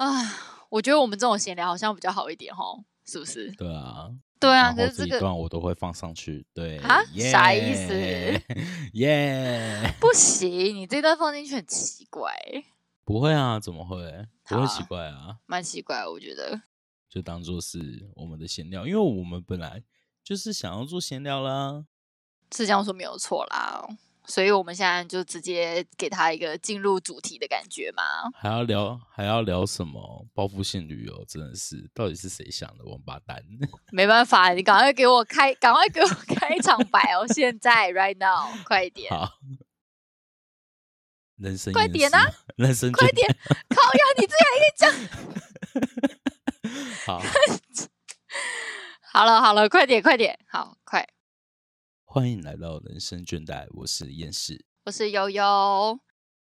啊，我觉得我们这种闲聊好像比较好一点哦，是不是？对啊，对啊，可是这个段我都会放上去。对啊耶啥意思？耶，不行，你这段放进去很奇怪，不会啊，怎么会？不会奇怪啊，蛮奇怪，我觉得。就当做是我们的闲聊，因为我们本来就是想要做闲聊啦。是这样说没有错啦，所以我们现在就直接给他一个进入主题的感觉嘛。还要聊还要聊什么报复性旅游？真的是，到底是谁想的王八蛋？没办法，你赶快给我开，赶快给我开场白哦！现在，right now，快一点，好，人生快点啊！人生快点，靠呀！你这样也可以讲。好，好了好了，快点快点，好快！欢迎来到人生倦怠，我是燕世。我是悠悠。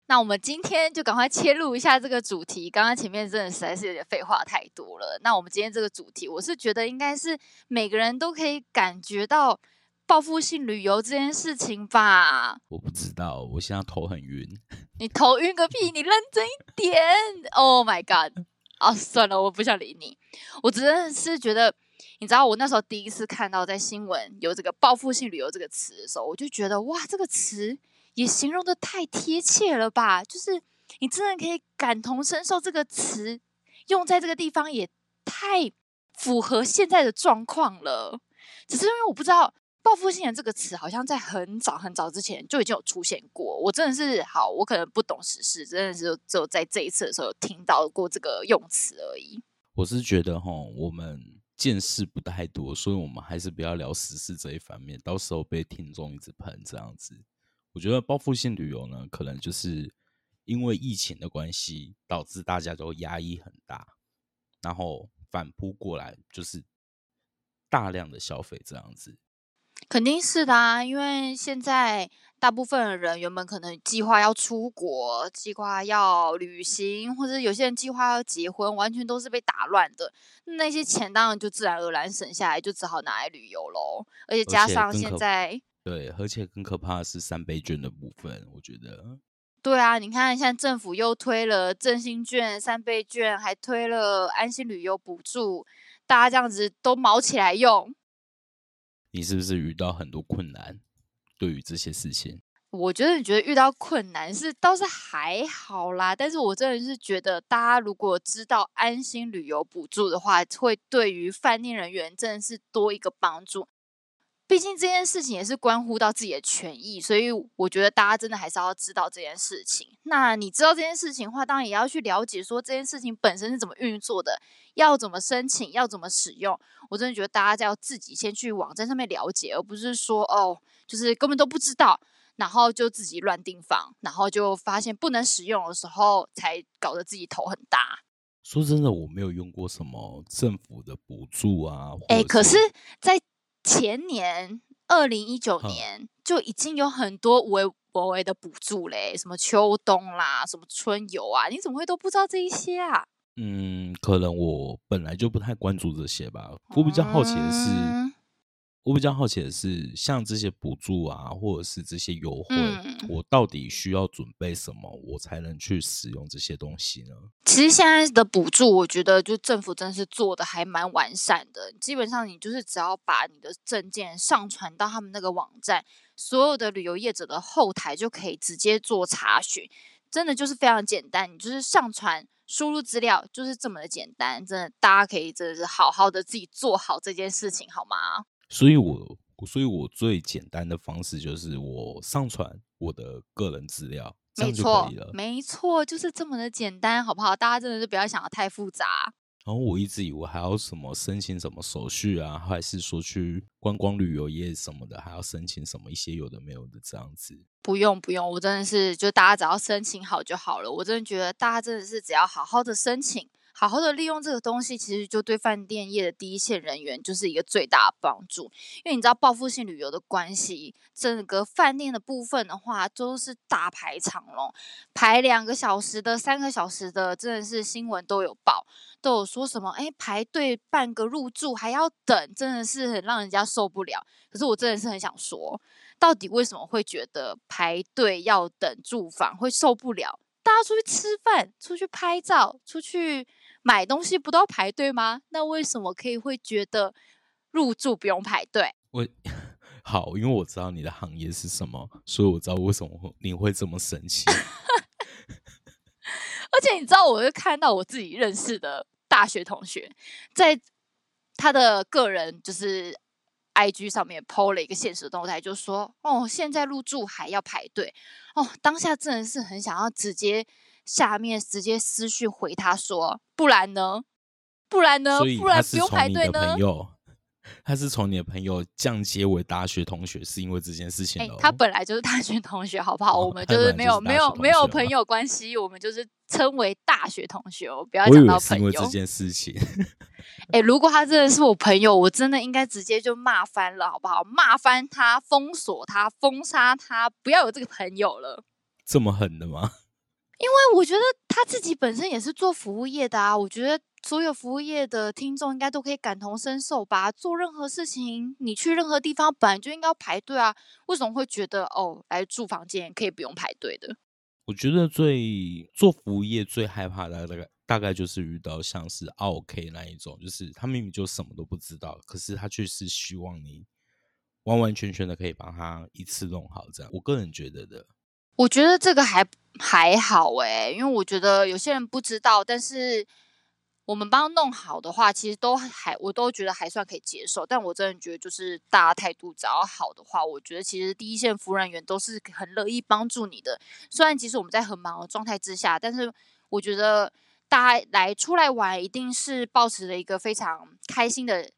那我们今天就赶快切入一下这个主题。刚刚前面真的实在是有点废话太多了。那我们今天这个主题，我是觉得应该是每个人都可以感觉到报复性旅游这件事情吧。我不知道，我现在头很晕。你头晕个屁！你认真一点。Oh my god！啊，算了，我不想理你。我真的是觉得，你知道，我那时候第一次看到在新闻有这个“报复性旅游”这个词的时候，我就觉得哇，这个词也形容的太贴切了吧！就是你真的可以感同身受，这个词用在这个地方也太符合现在的状况了。只是因为我不知道。报复性的这个词好像在很早很早之前就已经有出现过。我真的是好，我可能不懂时事，真的是只有在这一次的时候有听到过这个用词而已。我是觉得哈，我们见识不太多，所以我们还是不要聊时事这一方面，到时候被听众一直喷这样子。我觉得报复性旅游呢，可能就是因为疫情的关系，导致大家都压抑很大，然后反扑过来，就是大量的消费这样子。肯定是的啊，因为现在大部分的人原本可能计划要出国、计划要旅行，或者有些人计划要结婚，完全都是被打乱的。那些钱当然就自然而然省下来，就只好拿来旅游喽。而且加上现在，对，而且更可怕的是三倍券的部分，我觉得。对啊，你看，现在政府又推了振兴券、三倍券，还推了安心旅游补助，大家这样子都毛起来用。你是不是遇到很多困难？对于这些事情，我觉得你觉得遇到困难是倒是还好啦，但是我真的是觉得，大家如果知道安心旅游补助的话，会对于饭店人员真的是多一个帮助。毕竟这件事情也是关乎到自己的权益，所以我觉得大家真的还是要知道这件事情。那你知道这件事情的话，当然也要去了解说这件事情本身是怎么运作的，要怎么申请，要怎么使用。我真的觉得大家要自己先去网站上面了解，而不是说哦，就是根本都不知道，然后就自己乱订房，然后就发现不能使用的时候，才搞得自己头很大。说真的，我没有用过什么政府的补助啊。哎，可是，在前年二零一九年就已经有很多无为无为的补助嘞，什么秋冬啦，什么春游啊，你怎么会都不知道这一些啊？嗯，可能我本来就不太关注这些吧。我比较好奇的是，嗯我比较好奇的是，像这些补助啊，或者是这些优惠，嗯我到底需要准备什么，我才能去使用这些东西呢？其实现在的补助，我觉得就政府真是做的还蛮完善的。基本上你就是只要把你的证件上传到他们那个网站，所有的旅游业者的后台就可以直接做查询，真的就是非常简单。你就是上传输入资料，就是这么的简单。真的，大家可以真的是好好的自己做好这件事情，好吗？所以我，所以我最简单的方式就是我上传我的个人资料，这样就没错可以了，。没错，就是这么的简单，好不好？大家真的是不要想的太复杂。然后我一直以为还要什么申请什么手续啊，还是说去观光旅游业什么的，还要申请什么一些有的没有的这样子。不用不用，我真的是就大家只要申请好就好了。我真的觉得大家真的是只要好好的申请，好好的利用这个东西，其实就对饭店业的第一线人员就是一个最大的帮助。因为你知道报复性旅游的关系，整个饭店的部分的话都是大排长龙，排两个小时的、三个小时的，真的是新闻都有报，都有说什么哎排队办个入住还要等，真的是很让人家受不了。可是我真的是很想说。到底为什么会觉得排队要等住房会受不了？大大家出去吃饭、出去拍照、出去买东西，不都要排队吗？那为什么可以会觉得入住不用排队？我 好，因为我知道你的行业是什么，所以我知道为什么会你会这么生气。而且你知道，我会看到我自己认识的大学同学，在他的个人就是 I G 上面 PO 了一个现实动态，就说：“哦，现在入住还要排队哦。”当下真的是很想要直接下面直接私讯回他说：“不然呢？不然呢？不然不用排队呢？”他是从你的朋友降阶为大学同学，是因为这件事情哎，他本来就是大学同学，好不好？我们就是没有没有没有朋友关系，我们就是称为大学同学。不要讲到朋友这件事情。哎，如果他真的是我朋友，我真的应该直接就骂翻了，好不好？骂翻他，封锁他，封杀他，不要有这个朋友了。这么狠的吗？因为我觉得他自己本身也是做服务业的啊，我觉得。所有服务业的听众应该都可以感同身受吧？做任何事情，你去任何地方本来就应该要排队啊，为什么会觉得哦，来住房间可以不用排队的？我觉得最做服务业最害怕的大概大概就是遇到像是 OK 那一种，就是他明明就什么都不知道，可是他却是希望你完完全全的可以帮他一次弄好。这样，我个人觉得的。我觉得这个还还好诶，因为我觉得有些人不知道，但是。我们帮他弄好的话，其实都还，我都觉得还算可以接受。但我真的觉得，就是大家态度只要好的话，我觉得其实第一线服务人员都是很乐意帮助你的。虽然其实我们在很忙的状态之下，但是我觉得大家来出来玩，一定是保持着一个非常开心的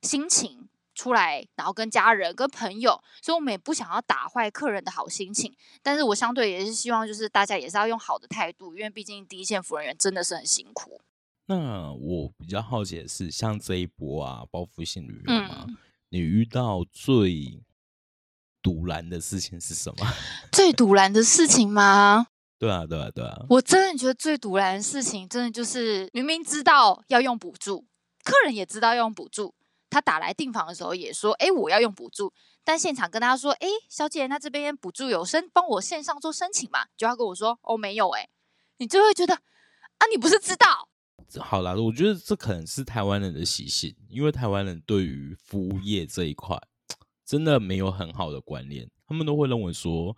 心情出来，然后跟家人、跟朋友，所以我们也不想要打坏客人的好心情。但是我相对也是希望，就是大家也是要用好的态度，因为毕竟第一线服务人员真的是很辛苦。那我比较好奇的是，像这一波啊，报复性旅游嘛，你遇到最堵拦的事情是什么？最堵拦的事情吗？对啊，对啊，对啊！我真的觉得最堵拦的事情，真的就是明明知道要用补助，客人也知道要用补助，他打来订房的时候也说：“哎，我要用补助。”但现场跟他说：“哎，小姐，那这边补助有申，帮我线上做申请嘛？”就要跟我说：“哦，没有。”哎，你就会觉得啊，你不是知道？好啦，我觉得这可能是台湾人的习性，因为台湾人对于服务业这一块真的没有很好的观念，他们都会认为说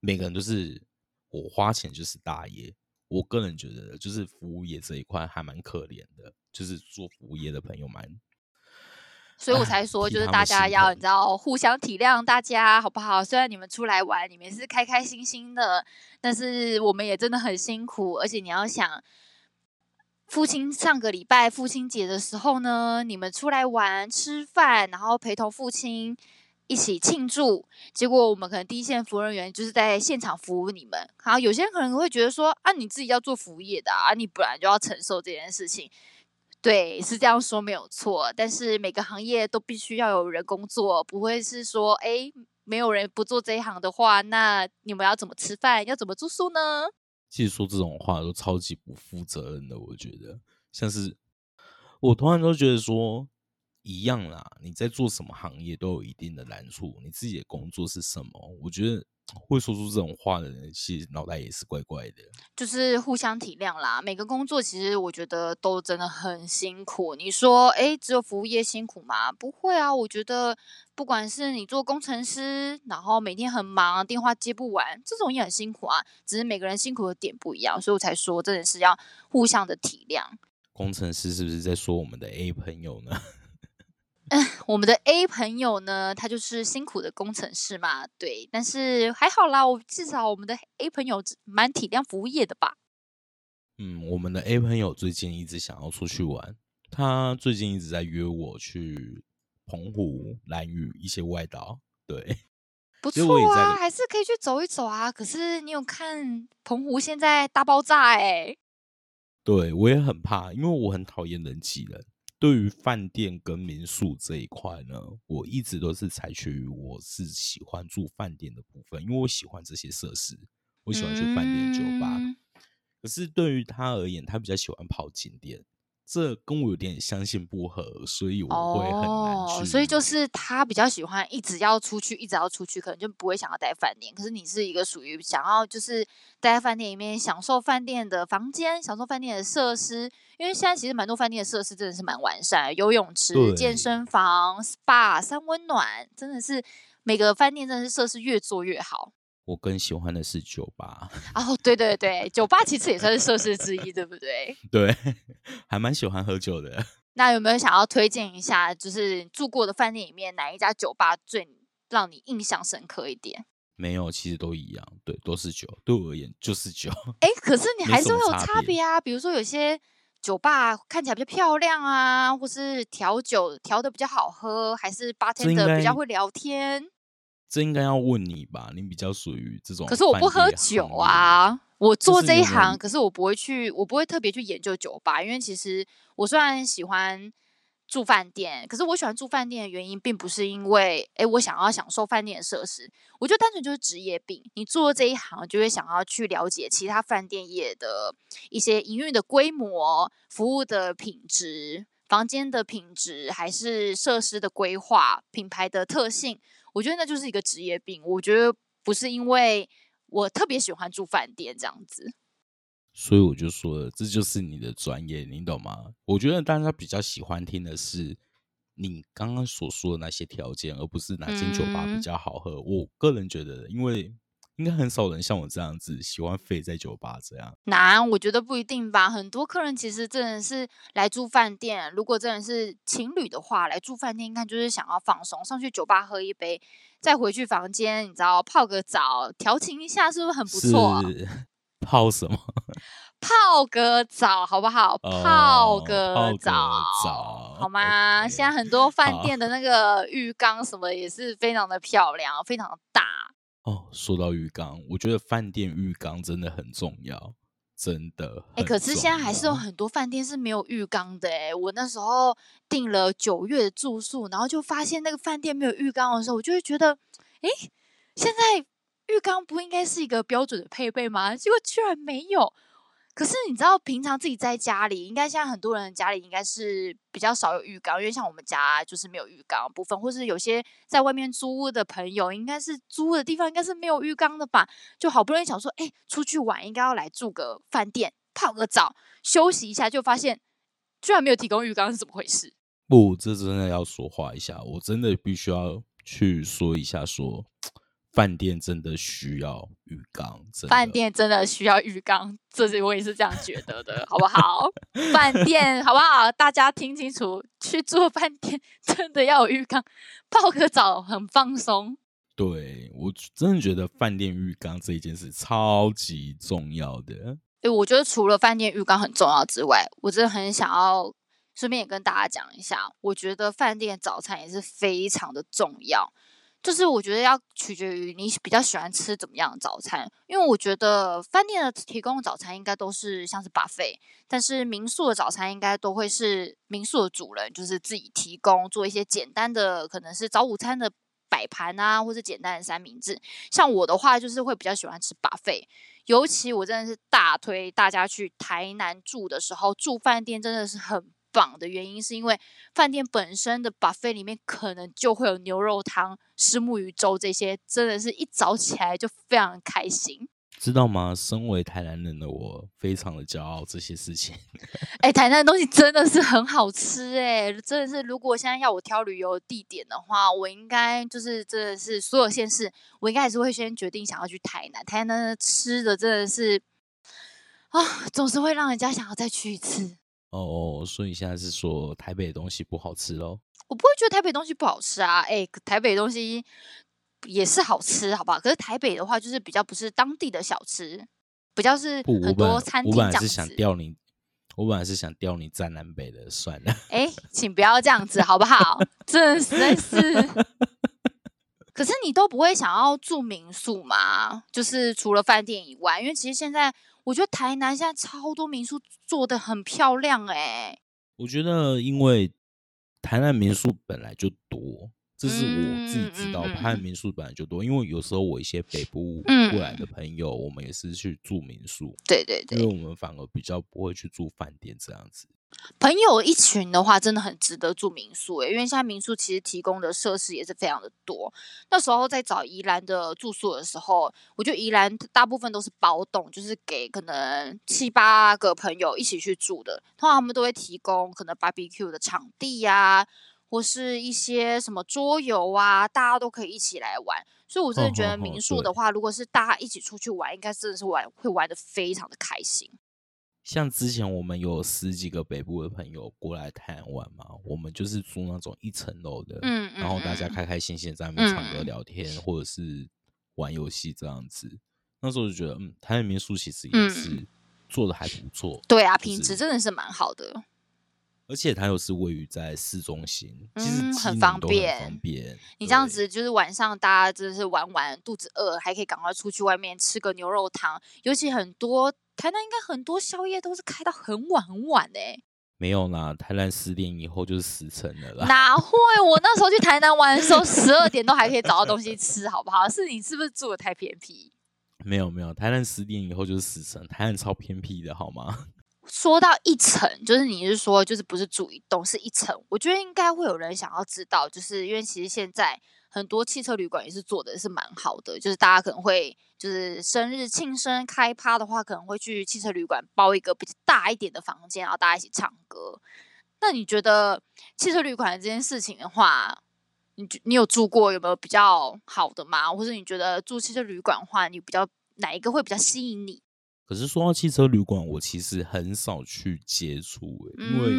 每个人都是我花钱就是大爷。我个人觉得，就是服务业这一块还蛮可怜的，就是做服务业的朋友们，所以我才说，就是大家要你知道互相体谅大家好不好？虽然你们出来玩，你们是开开心心的，但是我们也真的很辛苦，而且你要想。父亲上个礼拜父亲节的时候呢，你们出来玩吃饭，然后陪同父亲一起庆祝。结果我们可能第一线服务人员就是在现场服务你们。好，有些人可能会觉得说啊，你自己要做服务业的啊，你本来就要承受这件事情。对，是这样说没有错。但是每个行业都必须要有人工作，不会是说哎，没有人不做这一行的话，那你们要怎么吃饭，要怎么住宿呢？其实说这种话都超级不负责任的，我觉得像是我突然都觉得说一样啦。你在做什么行业都有一定的难处，你自己的工作是什么？我觉得。会说出这种话的人，其实脑袋也是怪怪的。就是互相体谅啦。每个工作其实我觉得都真的很辛苦。你说，哎，只有服务业辛苦吗？不会啊。我觉得不管是你做工程师，然后每天很忙，电话接不完，这种也很辛苦啊。只是每个人辛苦的点不一样，所以我才说真的是要互相的体谅。工程师是不是在说我们的 A 朋友呢？嗯，我们的 A 朋友呢，他就是辛苦的工程师嘛，对，但是还好啦，我至少我们的 A 朋友蛮体谅服务业的吧。嗯，我们的 A 朋友最近一直想要出去玩，他最近一直在约我去澎湖、蓝屿一些外岛，对，不错啊，还是可以去走一走啊。可是你有看澎湖现在大爆炸哎？对我也很怕，因为我很讨厌人挤人。对于饭店跟民宿这一块呢，我一直都是采取我是喜欢住饭店的部分，因为我喜欢这些设施，我喜欢去饭店酒吧。可是对于他而言，他比较喜欢跑景点，这跟我有点相信不合，所以我会很难去。所以就是他比较喜欢一直要出去，一直要出去，可能就不会想要待饭店。可是你是一个属于想要就是待在饭店里面，享受饭店的房间，享受饭店的设施。因为现在其实蛮多饭店的设施真的是蛮完善，游泳池、健身房、SPA、三温暖，真的是每个饭店真的是设施越做越好。我更喜欢的是酒吧哦，对对对，酒吧其实也算是设施之一，对不对？对，还蛮喜欢喝酒的。那有没有想要推荐一下，就是住过的饭店里面哪一家酒吧最让你印象深刻一点？没有，其实都一样，对，都是酒，对我而言就是酒。哎，可是你还是会有差别啊，比如说有些酒吧看起来比较漂亮啊，或是调酒调的比较好喝，还是 bartender 比较会聊天。这应该要问你吧，你比较属于这种。可是我不喝酒啊，我做这一行，可是我不会去，我不会特别去研究酒吧，因为其实我虽然喜欢住饭店，可是我喜欢住饭店的原因，并不是因为哎，我想要享受饭店的设施，我就单纯就是职业病。你做这一行，就会想要去了解其他饭店业的一些营运的规模、服务的品质、房间的品质，还是设施的规划、品牌的特性。我觉得那就是一个职业病。我觉得不是因为我特别喜欢住饭店这样子，所以我就说了，这就是你的专业，你懂吗？我觉得大家比较喜欢听的是你刚刚所说的那些条件，而不是哪间酒吧比较好喝。我个人觉得，因为。应该很少人像我这样子喜欢废在酒吧这样。难，我觉得不一定吧。很多客人其实真的是来住饭店，如果真的是情侣的话，来住饭店，应该就是想要放松，上去酒吧喝一杯，再回去房间，你知道泡个澡，调情一下，是不是很不错？泡什么？泡个澡，好不好？泡个澡，好吗？现在很多饭店的那个浴缸什么也是非常的漂亮，非常大。哦，说到浴缸，我觉得饭店浴缸真的很重要，真的。哎，可是现在还是有很多饭店是没有浴缸的。哎，我那时候订了九月的住宿，然后就发现那个饭店没有浴缸的时候，我就会觉得，哎，现在浴缸不应该是一个标准的配备吗？结果居然没有。可是你知道，平常自己在家里，应该现在很多人家里应该是比较少有浴缸，因为像我们家就是没有浴缸部分，或是有些在外面租屋的朋友，应该是租的地方应该是没有浴缸的吧？就好不容易想说，哎，出去玩应该要来住个饭店，泡个澡，休息一下，就发现居然没有提供浴缸，是怎么回事？不，这真的要说话一下，我真的必须要去说一下说。饭店真的需要浴缸，饭店真的需要浴缸，这是我也是这样觉得的，好不好？饭店好不好？大家听清楚，去住饭店真的要有浴缸，泡个澡很放松。对我真的觉得饭店浴缸这一件事超级重要的。哎，我觉得除了饭店浴缸很重要之外，我真的很想要顺便也跟大家讲一下，我觉得饭店早餐也是非常的重要。就是我觉得要取决于你比较喜欢吃怎么样的早餐，因为我觉得饭店的提供的早餐应该都是像是 buffet，但是民宿的早餐应该都会是民宿的主人就是自己提供，做一些简单的可能是早午餐的摆盘啊，或者简单的三明治。像我的话，就是会比较喜欢吃 buffet，尤其我真的是大推大家去台南住的时候，住饭店真的是很。榜的原因是因为饭店本身的 buffet 里面可能就会有牛肉汤、石木鱼粥这些，真的是一早起来就非常开心，知道吗？身为台南人的我，非常的骄傲这些事情。哎，台南的东西真的是很好吃，哎，真的是。如果现在要我挑旅游地点的话，我应该就是真的是所有县市，我应该还是会先决定想要去台南。台南的吃的真的是啊，总是会让人家想要再去一次。哦，所以现在是说台北的东西不好吃喽？我不会觉得台北东西不好吃啊，哎，台北东西也是好吃，好不好？可是台北的话，就是比较不是当地的小吃，比较是很多餐厅。我本来是想钓你，我本来是想钓你在南北的，算了。哎，请不要这样子，好不好？真的是。可是你都不会想要住民宿吗？就是除了饭店以外，因为其实现在。我觉得台南现在超多民宿做的很漂亮哎。我觉得因为台南民宿本来就多，这是我自己知道，台南民宿本来就多。因为有时候我一些北部过来的朋友，我们也是去住民宿。对对对，因为我们反而比较不会去住饭店这样子。朋友一群的话，真的很值得住民宿诶，因为现在民宿其实提供的设施也是非常的多。那时候在找宜兰的住宿的时候，我觉得宜兰大部分都是包栋，就是给可能七八个朋友一起去住的。通常他们都会提供可能 barbecue 的场地呀，或是一些什么桌游啊，大家都可以一起来玩。所以我真的觉得民宿的话，如果是大家一起出去玩，应该真的是玩会玩的非常的开心。像之前我们有十几个北部的朋友过来台湾玩嘛，我们就是住那种一层楼的，嗯，然后大家开开心心在那边唱歌聊天，或者是玩游戏这样子。那时候就觉得，嗯，台湾民宿其实也是做的还不错，对啊，品质真的是蛮好的。而且它又是位于在市中心，其实很方便。方便，你这样子就是晚上大家真的是玩完肚子饿，还可以赶快出去外面吃个牛肉汤。尤其很多台南应该很多宵夜都是开到很晚很晚诶。没有啦，台南十点以后就是死城了啦。哪会？我那时候去台南玩的时候，十二点都还可以找到东西吃，好不好？是你是不是住的太偏僻？没有没有，台南十点以后就是死城，台南超偏僻的好吗？说到一层，就是你是说，就是不是住一栋，是一层。我觉得应该会有人想要知道，就是因为其实现在很多汽车旅馆也是做的是蛮好的，就是大家可能会就是生日庆生开趴的话，可能会去汽车旅馆包一个比较大一点的房间，然后大家一起唱歌。那你觉得汽车旅馆这件事情的话，你你有住过有没有比较好的吗？或者你觉得住汽车旅馆的话，你比较哪一个会比较吸引你？可是说到汽车旅馆，我其实很少去接触，因为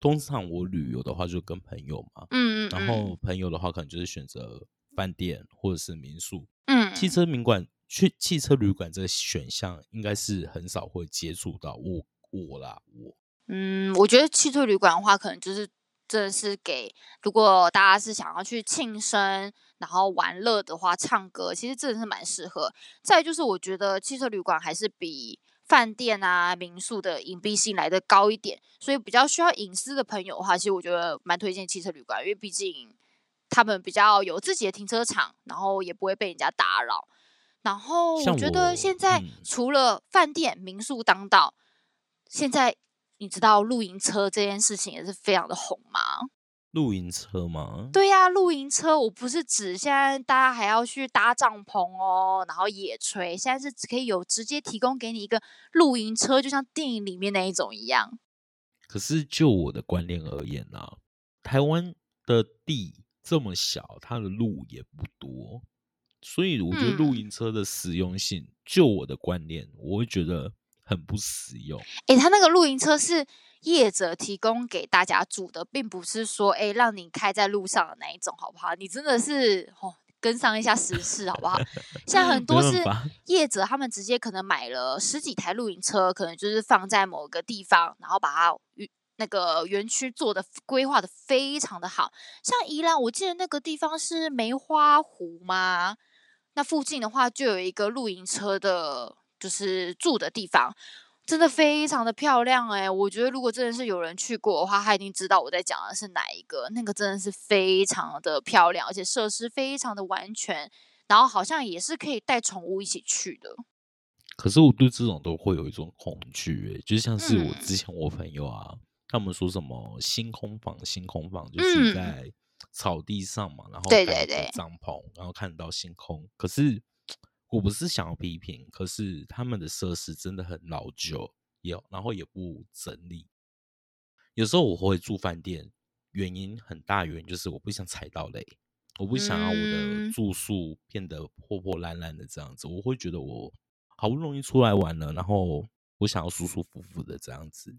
通常我旅游的话就跟朋友嘛，嗯，然后朋友的话可能就是选择饭店或者是民宿，嗯，汽车民馆去汽车旅馆这个选项应该是很少会接触到我我啦我，嗯，我觉得汽车旅馆的话，可能就是真的是给如果大家是想要去庆生。然后玩乐的话，唱歌其实真的是蛮适合。再就是，我觉得汽车旅馆还是比饭店啊、民宿的隐蔽性来的高一点，所以比较需要隐私的朋友的话，其实我觉得蛮推荐汽车旅馆，因为毕竟他们比较有自己的停车场，然后也不会被人家打扰。然后我觉得现在除了饭店、民宿当道，现在你知道露营车这件事情也是非常的红吗？露营车吗？对呀，露营车我不是指现在大家还要去搭帐篷哦，然后野炊，现在是只可以有直接提供给你一个露营车，就像电影里面那一种一样。可是就我的观念而言呢，台湾的地这么小，它的路也不多，所以我觉得露营车的实用性，就我的观念，我会觉得很不实用。诶，他那个露营车是。业者提供给大家住的，并不是说哎让你开在路上的那一种，好不好？你真的是哦跟上一下时事，好不好？现在很 多是业者，他们直接可能买了十几台露营车，可能就是放在某个地方，然后把它那个园区做的规划的非常的好。像宜兰，我记得那个地方是梅花湖吗？那附近的话就有一个露营车的，就是住的地方。真的非常的漂亮哎！我觉得如果真的是有人去过的话，他一定知道我在讲的是哪一个。那个真的是非常的漂亮，而且设施非常的完全，然后好像也是可以带宠物一起去的。可是我对这种都会有一种恐惧哎，就像是我之前我朋友啊，他们说什么星空房，星空房就是在草地上嘛，然后对对对帐篷，然后看到星空。可是。我不是想要批评，可是他们的设施真的很老旧，也然后也不整理。有时候我会住饭店，原因很大，原因就是我不想踩到雷，我不想要我的住宿变得破破烂烂的这样子。我会觉得我好不容易出来玩了，然后我想要舒舒服服的这样子。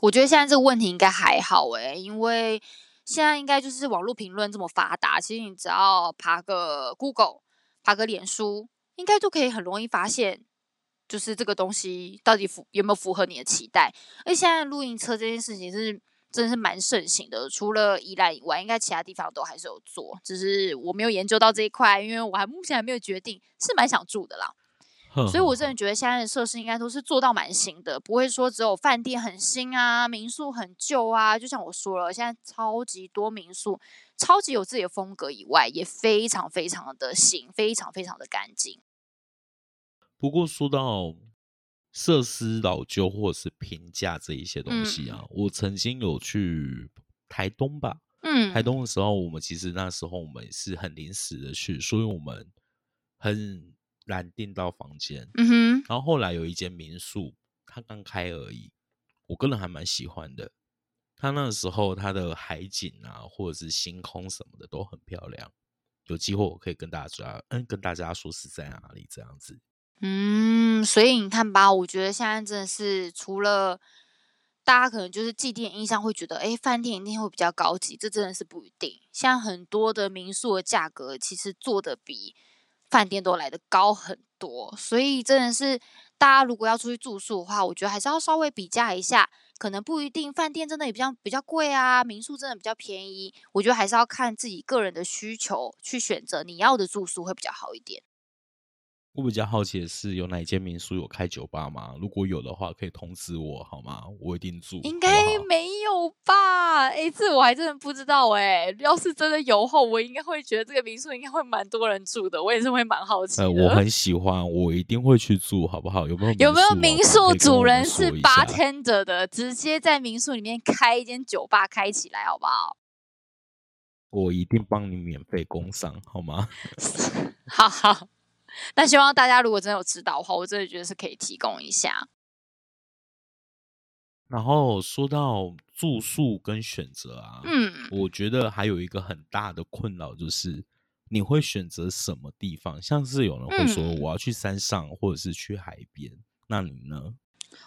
我觉得现在这个问题应该还好诶，因为现在应该就是网络评论这么发达，其实你只要爬个 Google，爬个脸书。应该就可以很容易发现，就是这个东西到底符有没有符合你的期待。而现在露营车这件事情是真的是蛮盛行的，除了宜兰以外，应该其他地方都还是有做，只是我没有研究到这一块，因为我还目前还没有决定，是蛮想住的啦。所以，我真的觉得现在的设施应该都是做到蛮新的，不会说只有饭店很新啊，民宿很旧啊。就像我说了，现在超级多民宿，超级有自己的风格以外，也非常非常的新，非常非常的干净。不过说到设施老旧或者是评价这一些东西啊，我曾经有去台东吧，嗯，台东的时候，我们其实那时候我们是很临时的去，所以我们很难订到房间。嗯哼，然后后来有一间民宿，它刚开而已，我个人还蛮喜欢的。它那个时候它的海景啊，或者是星空什么的都很漂亮。有机会我可以跟大家，嗯，跟大家说是在哪里这样子。嗯，所以你看吧，我觉得现在真的是除了大家可能就是既定印象会觉得，哎，饭店一定会比较高级，这真的是不一定。像很多的民宿的价格，其实做的比饭店都来的高很多，所以真的是大家如果要出去住宿的话，我觉得还是要稍微比价一下。可能不一定，饭店真的也比较比较贵啊，民宿真的比较便宜。我觉得还是要看自己个人的需求去选择你要的住宿会比较好一点。我比较好奇的是，有哪一间民宿有开酒吧吗？如果有的话，可以通知我好吗？我一定住。应该没有吧？哎，这我还真的不知道哎。要是真的有后，我应该会觉得这个民宿应该会蛮多人住的。我也是会蛮好奇。呃，我很喜欢，我一定会去住，好不好？有没有？有没有民宿主人是 bartender 的，直接在民宿里面开一间酒吧开起来，好不好？我一定帮你免费工商，好吗？好 好。那希望大家如果真的有指导的话，我真的觉得是可以提供一下。然后说到住宿跟选择啊，嗯，我觉得还有一个很大的困扰就是你会选择什么地方？像是有人会说我要去山上，或者是去海边，那你呢？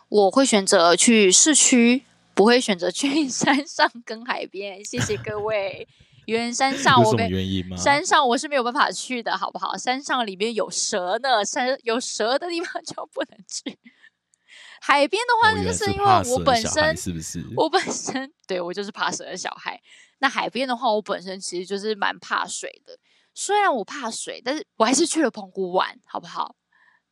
我会选择去市区，不会选择去 山上跟海边。谢谢各位。原山上我没山上我是没有办法去的，好不好？山上里面有蛇呢，山有蛇的地方 就不能去。海边的话，那就是因为我本身是不是？我本身对我就是怕蛇的小孩。那海边的话，我本身其实就是蛮怕水的。虽然我怕水，但是我还是去了澎湖玩，好不好？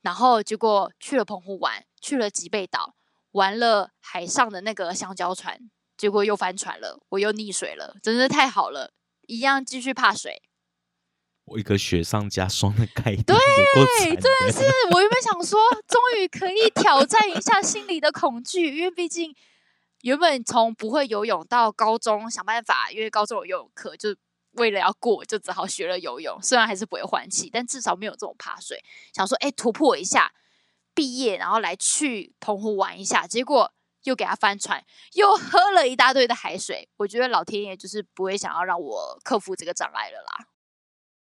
然后结果去了澎湖玩，去了吉贝岛，玩了海上的那个香蕉船，结果又翻船了，我又溺水了，真是太好了。一样继续怕水，我一个雪上加霜的概念，对，真的是我原本想说，终于可以挑战一下心里的恐惧，因为毕竟原本从不会游泳到高中想办法，因为高中有游泳课，就为了要过，就只好学了游泳。虽然还是不会换气，但至少没有这种怕水。想说，哎，突破一下，毕业然后来去澎湖玩一下，结果。又给他翻船，又喝了一大堆的海水。我觉得老天爷就是不会想要让我克服这个障碍了啦。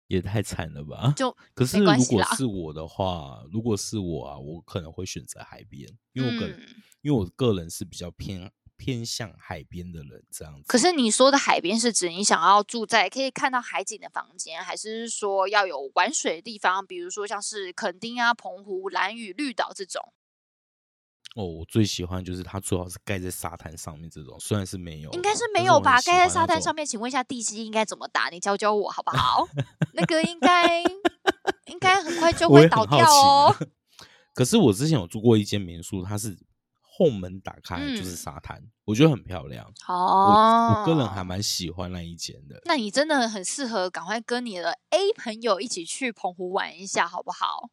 也太惨了吧！就可是如果是我的话，如果是我啊，我可能会选择海边，因为我个人，因为我个人是比较偏偏向海边的人这样子。可是你说的海边是指你想要住在可以看到海景的房间，还是说要有玩水的地方？比如说像是垦丁啊、澎湖、蓝屿、绿岛这种。哦，我最喜欢就是它最好是盖在沙滩上面这种，虽然是没有，应该是没有吧？盖在沙滩上面，请问一下地基应该怎么打？你教教我好不好？那个应该 应该很快就会倒掉哦。可是我之前有住过一间民宿，它是后门打开就是沙滩，我觉得很漂亮。哦，我个人还蛮喜欢那一间的。那你真的很适合赶快跟你的 A 朋友一起去澎湖玩一下，好不好？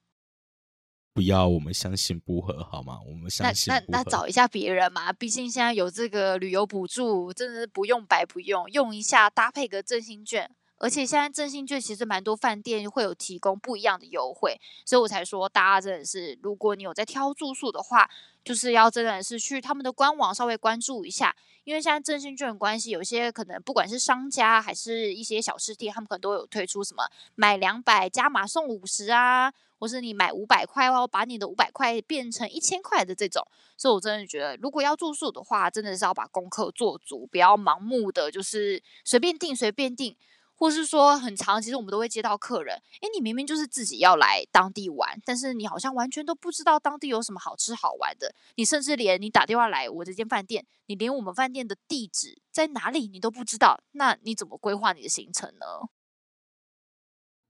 不要，我们相信不合，好吗？我们相信那那那找一下别人嘛，毕竟现在有这个旅游补助，真的是不用白不用，用一下搭配个振兴券，而且现在振兴券其实蛮多饭店会有提供不一样的优惠，所以我才说大家真的是，如果你有在挑住宿的话，就是要真的是去他们的官网稍微关注一下，因为现在振兴券关系，有些可能不管是商家还是一些小吃店，他们可能都有推出什么买两百加码送五十啊。或是你买五百块哦，把你的五百块变成一千块的这种，所以我真的觉得，如果要住宿的话，真的是要把功课做足，不要盲目的就是随便订随便订，或是说很长，其实我们都会接到客人，诶，你明明就是自己要来当地玩，但是你好像完全都不知道当地有什么好吃好玩的，你甚至连你打电话来我这间饭店，你连我们饭店的地址在哪里你都不知道，那你怎么规划你的行程呢？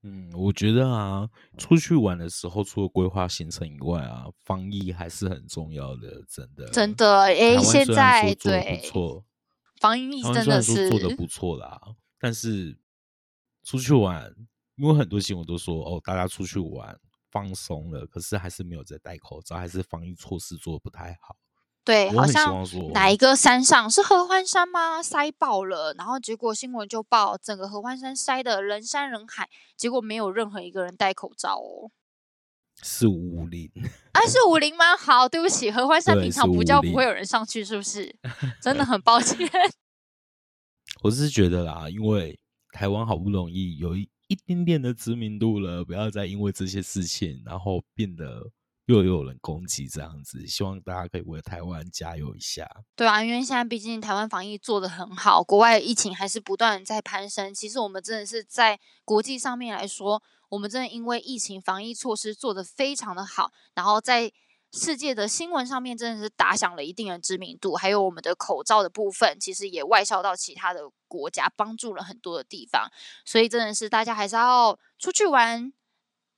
嗯，我觉得啊，出去玩的时候，除了规划行程以外啊，防疫还是很重要的，真的。真的，哎，现在对，不错，防疫真的是做的不错啦。但是出去玩，因为很多新闻都说，哦，大家出去玩放松了，可是还是没有在戴口罩，还是防疫措施做的不太好。对，好像，哪一个山上是合欢山吗？塞爆了，然后结果新闻就报整个合欢山塞的人山人海，结果没有任何一个人戴口罩哦。是五零，啊，是五零吗？好，对不起，合欢山平常不叫不林会有人上去，是不是？真的很抱歉。我是觉得啦，因为台湾好不容易有一一点点的知名度了，不要再因为这些事情，然后变得又有人攻击这样子。希望大家可以为台湾加油一下。对啊，因为现在毕竟台湾防疫做得很好，国外疫情还是不断在攀升。其实我们真的是在国际上面来说，我们真的因为疫情防疫措施做得非常的好，然后在世界的新闻上面真的是打响了一定的知名度。还有我们的口罩的部分，其实也外销到其他的国家，帮助了很多的地方。所以真的是大家还是要出去玩。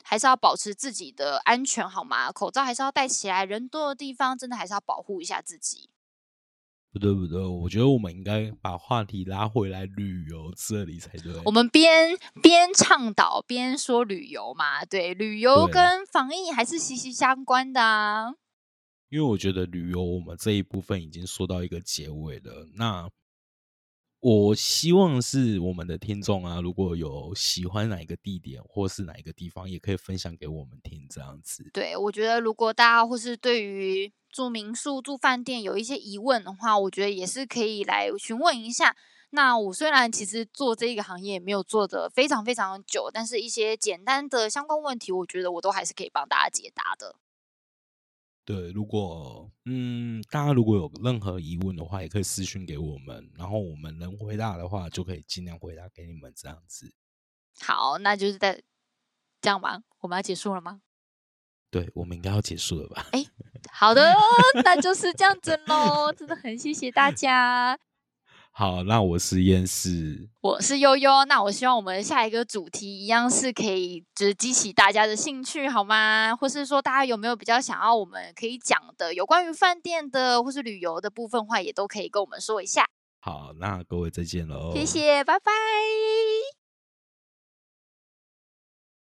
还是要保持自己的安全，好吗？口罩还是要戴起来，人多的地方真的还是要保护一下自己。不对不对，我觉得我们应该把话题拉回来旅游这里才对。我们边边倡导边说旅游嘛，对，旅游跟防疫还是息息相关的啊。因为我觉得旅游我们这一部分已经说到一个结尾了。那我希望是我们的听众啊，如果有喜欢哪一个地点或是哪一个地方，也可以分享给我们听，这样子。对，我觉得如果大家或是对于住民宿、住饭店有一些疑问的话，我觉得也是可以来询问一下。那我虽然其实做这一个行业没有做的非常非常久，但是一些简单的相关问题，我觉得我都还是可以帮大家解答的。对，如果嗯，大家如果有任何疑问的话，也可以私信给我们，然后我们能回答的话，就可以尽量回答给你们这样子。好，那就是在这样吧，我们要结束了吗？对，我们应该要结束了吧？哎好的，那就是这样子 喽。真的很谢谢大家。好，那我是燕世，我是悠悠，那我希望我们下一个主题一样是可以，就是激起大家的兴趣，好吗？或是说大家有没有比较想要我们可以讲的有关于饭店的或是旅游的部分话，也都可以跟我们说一下。好，那各位再见喽，谢谢，拜拜。